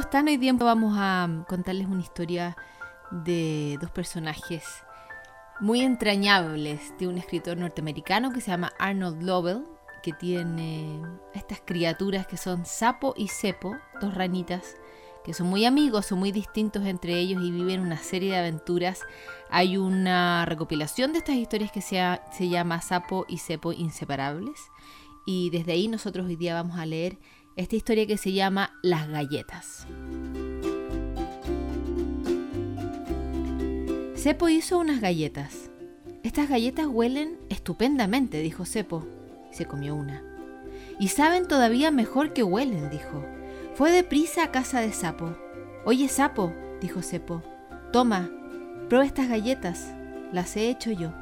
están? Hoy día vamos a contarles una historia de dos personajes muy entrañables de un escritor norteamericano que se llama Arnold Lovell, que tiene estas criaturas que son Sapo y Cepo, dos ranitas, que son muy amigos, son muy distintos entre ellos y viven una serie de aventuras. Hay una recopilación de estas historias que se, se llama Sapo y Cepo Inseparables. Y desde ahí nosotros hoy día vamos a leer esta historia que se llama Las galletas. Cepo hizo unas galletas. Estas galletas huelen estupendamente, dijo Cepo. Se comió una. Y saben todavía mejor que huelen, dijo. Fue deprisa a casa de Sapo. Oye, Sapo, dijo Cepo, toma, prueba estas galletas. Las he hecho yo.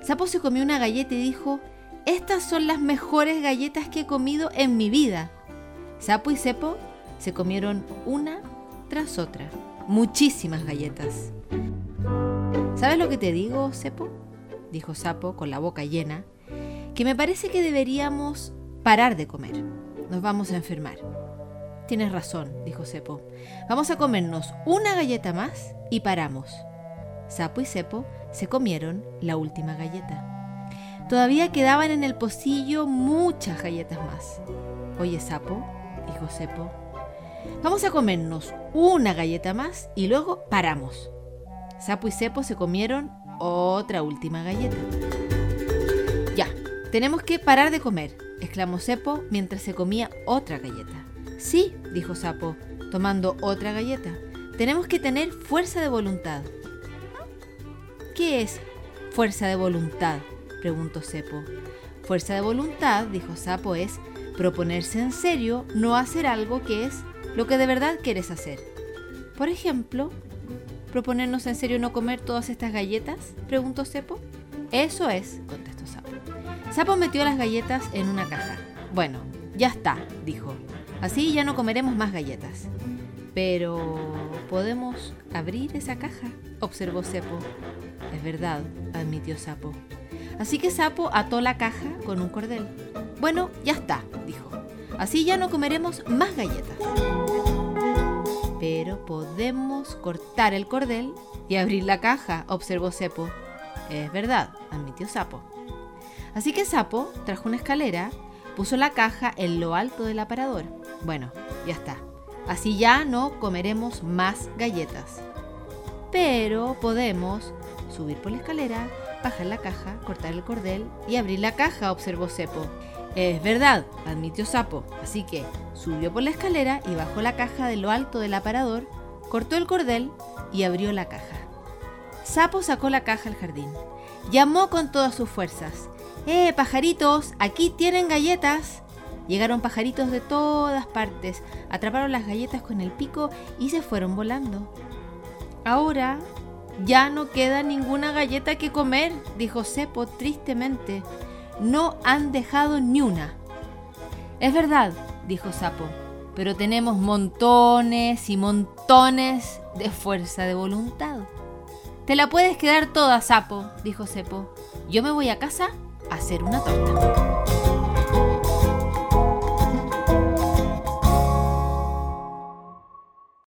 Sapo se comió una galleta y dijo, estas son las mejores galletas que he comido en mi vida. Sapo y Cepo se comieron una tras otra. Muchísimas galletas. ¿Sabes lo que te digo, Cepo? Dijo Sapo con la boca llena. Que me parece que deberíamos parar de comer. Nos vamos a enfermar. Tienes razón, dijo Cepo. Vamos a comernos una galleta más y paramos. Sapo y Cepo se comieron la última galleta. Todavía quedaban en el pocillo muchas galletas más. Oye, Sapo, dijo Cepo. Vamos a comernos una galleta más y luego paramos. Sapo y Cepo se comieron otra última galleta. Ya, tenemos que parar de comer, exclamó Cepo mientras se comía otra galleta. Sí, dijo Sapo, tomando otra galleta. Tenemos que tener fuerza de voluntad. ¿Qué es fuerza de voluntad? preguntó Cepo. Fuerza de voluntad, dijo Sapo, es Proponerse en serio no hacer algo que es lo que de verdad quieres hacer. Por ejemplo, proponernos en serio no comer todas estas galletas, preguntó Cepo. Eso es, contestó Sapo. Sapo metió las galletas en una caja. Bueno, ya está, dijo. Así ya no comeremos más galletas. Pero podemos abrir esa caja, observó Cepo. Es verdad, admitió Sapo. Así que Sapo ató la caja con un cordel. Bueno, ya está, dijo. Así ya no comeremos más galletas. Pero podemos cortar el cordel y abrir la caja, observó Cepo. Es verdad, admitió Sapo. Así que Sapo trajo una escalera, puso la caja en lo alto del aparador. Bueno, ya está. Así ya no comeremos más galletas. Pero podemos subir por la escalera, bajar la caja, cortar el cordel y abrir la caja, observó Cepo. Es verdad, admitió Sapo, así que subió por la escalera y bajó la caja de lo alto del aparador, cortó el cordel y abrió la caja. Sapo sacó la caja al jardín. Llamó con todas sus fuerzas. ¡Eh, pajaritos! ¡Aquí tienen galletas! Llegaron pajaritos de todas partes, atraparon las galletas con el pico y se fueron volando. Ahora ya no queda ninguna galleta que comer, dijo Cepo tristemente no han dejado ni una. Es verdad, dijo Sapo, pero tenemos montones y montones de fuerza de voluntad. Te la puedes quedar toda, Sapo, dijo Cepo. Yo me voy a casa a hacer una torta.